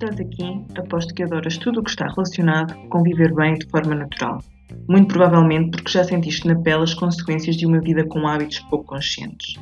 Estás aqui, aposto que adoras tudo o que está relacionado com viver bem de forma natural. Muito provavelmente porque já sentiste na pele as consequências de uma vida com hábitos pouco conscientes.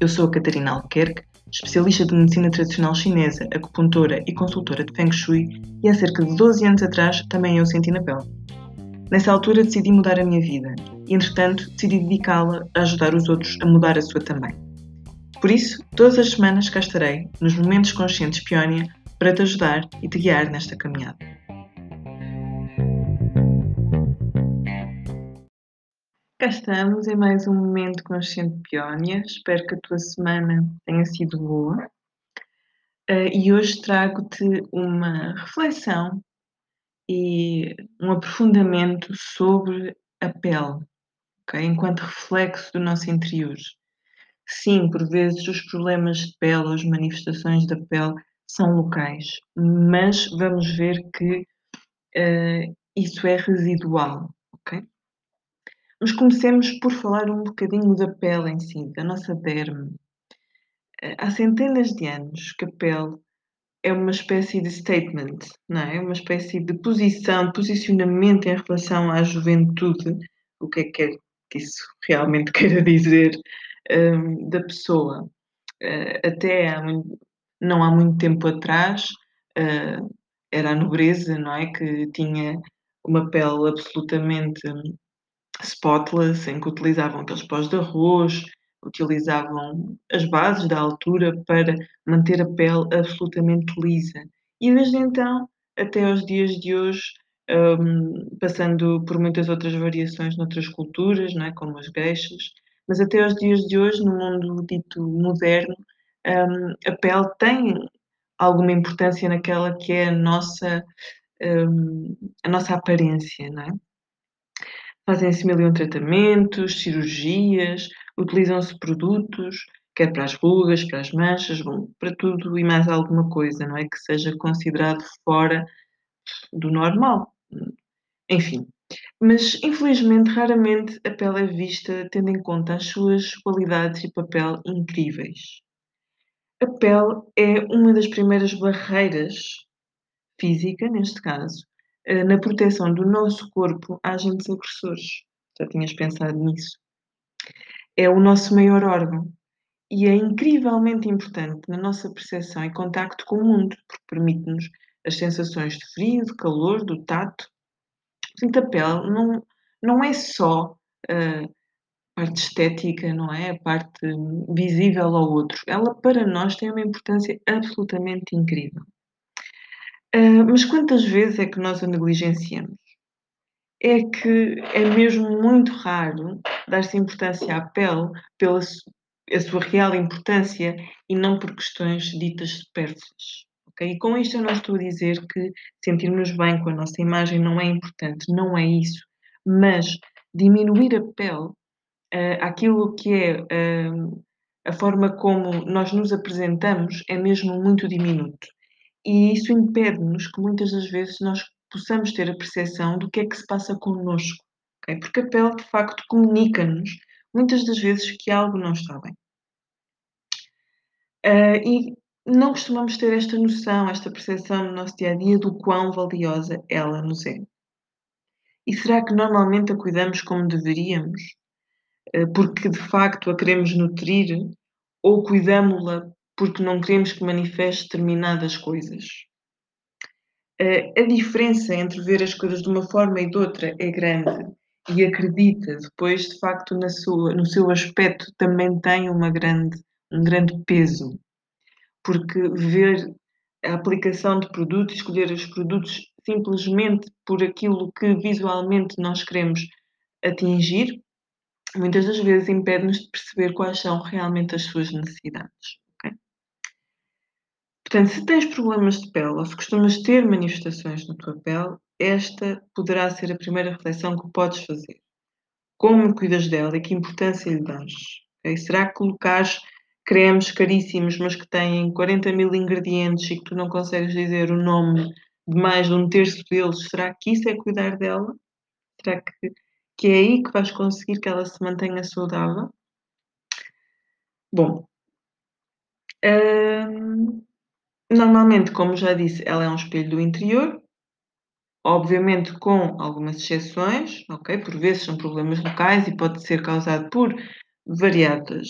Eu sou a Catarina Albuquerque, especialista de medicina tradicional chinesa, acupuntora e consultora de Feng Shui, e há cerca de 12 anos atrás também eu senti na pele. Nessa altura decidi mudar a minha vida e, entretanto, decidi dedicá-la a ajudar os outros a mudar a sua também. Por isso, todas as semanas cá estarei, nos Momentos Conscientes Peónia, para te ajudar e te guiar nesta caminhada. Cá estamos em mais um Momento Consciente Peónia. Espero que a tua semana tenha sido boa. Uh, e hoje trago-te uma reflexão e um aprofundamento sobre a pele, okay? enquanto reflexo do nosso interior. Sim, por vezes os problemas de pele, as manifestações da pele são locais, mas vamos ver que uh, isso é residual, ok? Mas comecemos por falar um bocadinho da pele em si, da nossa derme. Uh, há centenas de anos que a pele é uma espécie de statement, não é? Uma espécie de posição, posicionamento em relação à juventude, o que é que, é que isso realmente queira dizer um, da pessoa. Uh, até há muito, não há muito tempo atrás uh, era a nobreza, não é? Que tinha uma pele absolutamente spotless, em que utilizavam aqueles pós de arroz, utilizavam as bases da altura para manter a pele absolutamente lisa. E desde então até aos dias de hoje, um, passando por muitas outras variações noutras culturas, não é? como as geixas, mas até aos dias de hoje, no mundo dito moderno, um, a pele tem alguma importância naquela que é a nossa, um, a nossa aparência, não é? Fazem-se mil e um tratamentos, cirurgias, utilizam-se produtos, quer para as rugas, para as manchas, bom, para tudo e mais alguma coisa, não é? Que seja considerado fora do normal. Enfim. Mas, infelizmente, raramente a pele é vista tendo em conta as suas qualidades e papel incríveis. A pele é uma das primeiras barreiras física, neste caso, eh, na proteção do nosso corpo a agentes agressores. Já tinhas pensado nisso? É o nosso maior órgão e é incrivelmente importante na nossa percepção e contacto com o mundo, porque permite-nos as sensações de frio, de calor, do tato. Portanto, a pele não, não é só uh, parte estética, não é? A parte visível ao outro. Ela, para nós, tem uma importância absolutamente incrível. Uh, mas quantas vezes é que nós a negligenciamos? É que é mesmo muito raro dar-se importância à pele pela a sua real importância e não por questões ditas supérfluas. Okay? E com isto eu não estou a dizer que sentirmos bem com a nossa imagem não é importante, não é isso. Mas diminuir a pele uh, aquilo que é uh, a forma como nós nos apresentamos é mesmo muito diminuto. E isso impede-nos que muitas das vezes nós possamos ter a percepção do que é que se passa connosco. Okay? Porque a pele, de facto, comunica-nos muitas das vezes que algo não está bem. Uh, e não costumamos ter esta noção, esta percepção no nosso dia a dia do quão valiosa ela nos é. E será que normalmente a cuidamos como deveríamos? Eh, porque de facto a queremos nutrir ou cuidamos-la porque não queremos que manifeste determinadas coisas. Eh, a diferença entre ver as coisas de uma forma e de outra é grande e acredita, depois de facto na sua, no seu aspecto também tem uma grande, um grande peso. Porque ver a aplicação de produtos, escolher os produtos simplesmente por aquilo que visualmente nós queremos atingir, muitas das vezes impede-nos de perceber quais são realmente as suas necessidades. Okay? Portanto, se tens problemas de pele ou se costumas ter manifestações na tua pele, esta poderá ser a primeira reflexão que podes fazer. Como cuidas dela e que importância lhe dás? Okay? Será que colocares cremes caríssimos, mas que têm 40 mil ingredientes e que tu não consegues dizer o nome de mais de um terço deles, será que isso é cuidar dela? Será que que é aí que vais conseguir que ela se mantenha saudável. Bom, Hum, normalmente, como já disse, ela é um espelho do interior, obviamente com algumas exceções, ok? Por vezes são problemas locais e pode ser causado por variadas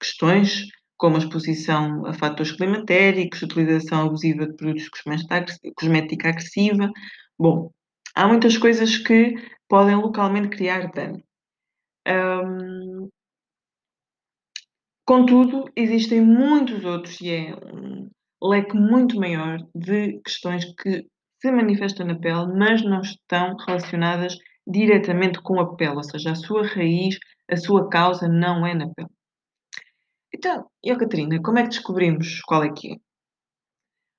questões, como a exposição a fatores climatéricos, utilização abusiva de produtos cosmética agressiva. Bom, há muitas coisas que podem localmente criar dano. Um, contudo, existem muitos outros e é um leque muito maior de questões que se manifestam na pele, mas não estão relacionadas diretamente com a pele, ou seja, a sua raiz, a sua causa não é na pele. Então, e a Catarina, como é que descobrimos qual é que é?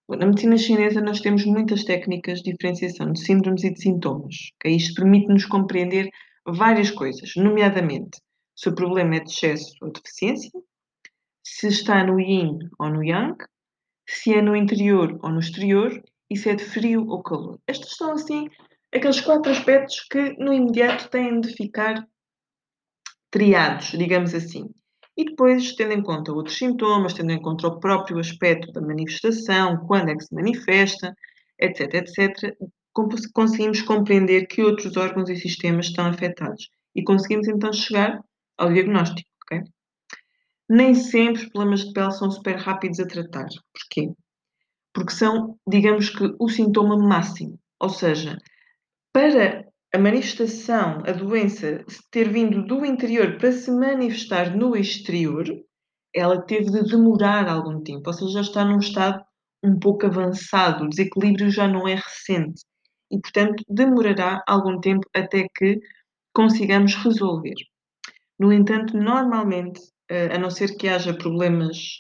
Bom, na medicina chinesa nós temos muitas técnicas de diferenciação de síndromes e de sintomas. Okay? Isto permite-nos compreender várias coisas, nomeadamente se o problema é de excesso ou deficiência, se está no yin ou no yang, se é no interior ou no exterior e se é de frio ou calor. Estes são, assim, aqueles quatro aspectos que no imediato têm de ficar triados, digamos assim. E depois, tendo em conta outros sintomas, tendo em conta o próprio aspecto da manifestação, quando é que se manifesta, etc, etc, conseguimos compreender que outros órgãos e sistemas estão afetados. E conseguimos então chegar ao diagnóstico, ok? Nem sempre os problemas de pele são super rápidos a tratar. Porquê? Porque são, digamos que, o sintoma máximo. Ou seja, para a manifestação, a doença ter vindo do interior para se manifestar no exterior, ela teve de demorar algum tempo, ou seja, já está num estado um pouco avançado, o desequilíbrio já não é recente e, portanto, demorará algum tempo até que consigamos resolver. No entanto, normalmente, eh, a não ser que haja problemas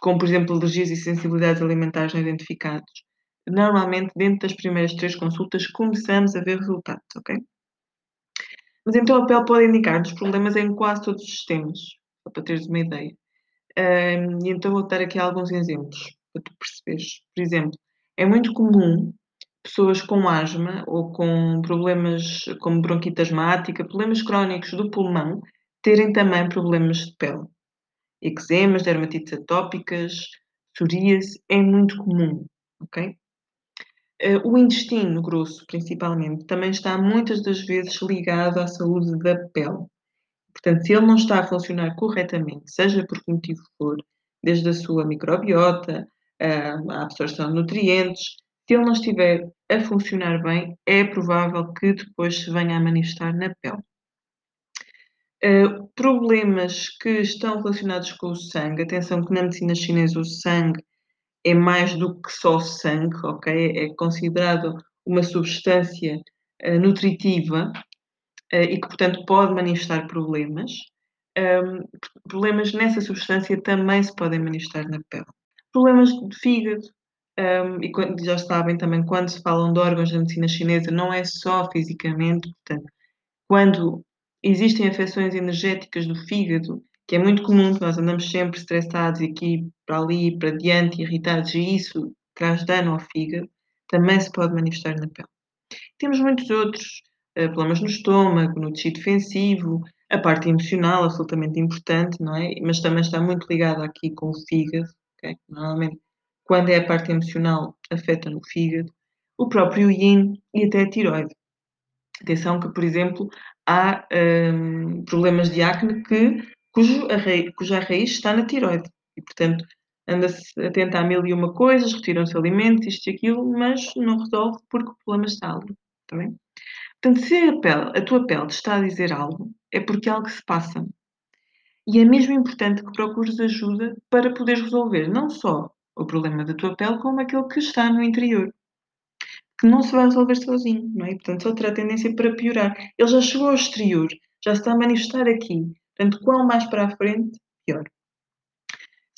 como, por exemplo, alergias e sensibilidades alimentares não identificados, normalmente dentro das primeiras três consultas começamos a ver resultados, ok? Mas então a pele pode indicar-nos problemas em quase todos os sistemas, só para teres uma ideia. Um, e então vou dar aqui alguns exemplos para tu perceberes. Por exemplo, é muito comum pessoas com asma ou com problemas como bronquite asmática, problemas crónicos do pulmão, terem também problemas de pele. Eczemas, dermatites atópicas, psoríase, é muito comum, ok? Eh, o intestino grosso, principalmente, também está muitas das vezes ligado à saúde da pele. Portanto, se ele não está a funcionar corretamente, seja por que motivo for, desde a sua microbiota, a absorção de nutrientes, se ele não estiver a funcionar bem, é provável que depois se venha a manifestar na pele. Uh, problemas que estão relacionados com o sangue, atenção que na medicina chinesa o sangue é mais do que só sangue, ok? É considerado uma substância uh, nutritiva uh, e que, portanto, pode manifestar problemas. Um, problemas nessa substância também se podem manifestar na pele. Problemas de fígado, um, e já sabem também, quando se falam de órgãos da medicina chinesa, não é só fisicamente, portanto, quando existem afecções energéticas do fígado, que é muito comum, que nós andamos sempre estressados e aqui para ali, para diante, irritados, e isso traz dano ao fígado, também se pode manifestar na pele. Temos muitos outros uh, problemas no estômago, no tecido defensivo, a parte emocional, absolutamente importante, não é? Mas também está muito ligada aqui com o fígado, okay? Normalmente, quando é a parte emocional, afeta no fígado, o próprio yin e até a tiroide. Atenção que, por exemplo, há um, problemas de acne que, cujo a raiz, cuja raiz está na tiroide. E, portanto, anda-se a tentar mil e uma coisas, retiram-se alimentos, isto e aquilo, mas não resolve porque o problema está ali. Está bem? Portanto, se a, pele, a tua pele te está a dizer algo, é porque algo se passa. E é mesmo importante que procures ajuda para poderes resolver não só o problema da tua pele, como aquele que está no interior que não se vai resolver sozinho, não é? Portanto, só terá tendência para piorar. Ele já chegou ao exterior, já se está a manifestar aqui. Portanto, quanto mais para a frente, pior.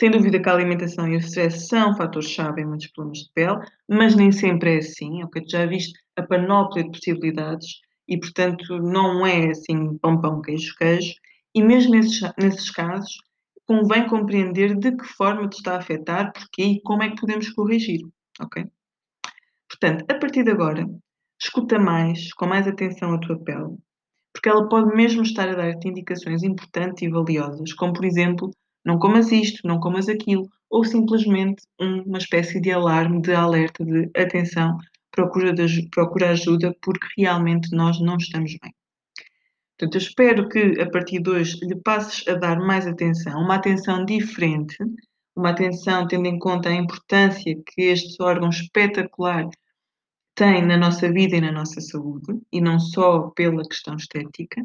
Sem dúvida que a alimentação e o stress são fatores-chave em muitos problemas de pele, mas nem sempre é assim, ok? Já viste a panóplia de possibilidades e, portanto, não é assim pão, pão, queijo, queijo. E mesmo nesses, nesses casos, convém compreender de que forma te está a afetar, porquê e como é que podemos corrigir, ok? Portanto, a partir de agora, escuta mais, com mais atenção a tua pele, porque ela pode mesmo estar a dar-te indicações importantes e valiosas, como por exemplo, não comas isto, não comas aquilo, ou simplesmente uma espécie de alarme, de alerta de atenção, procura, de, procura ajuda porque realmente nós não estamos bem. Portanto, eu espero que a partir de hoje lhe passes a dar mais atenção, uma atenção diferente, uma atenção tendo em conta a importância que este órgão espetacular tem na nossa vida e na nossa saúde, e não só pela questão estética,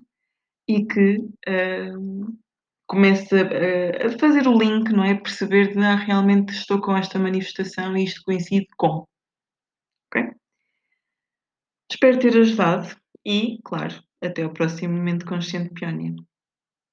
e que uh, comece a, a, fazer o link, não é? Perceber de ah, realmente estou com esta manifestação e isto coincide com. Espero ter ajudado e, claro, até o próximo momento consciente Peónia.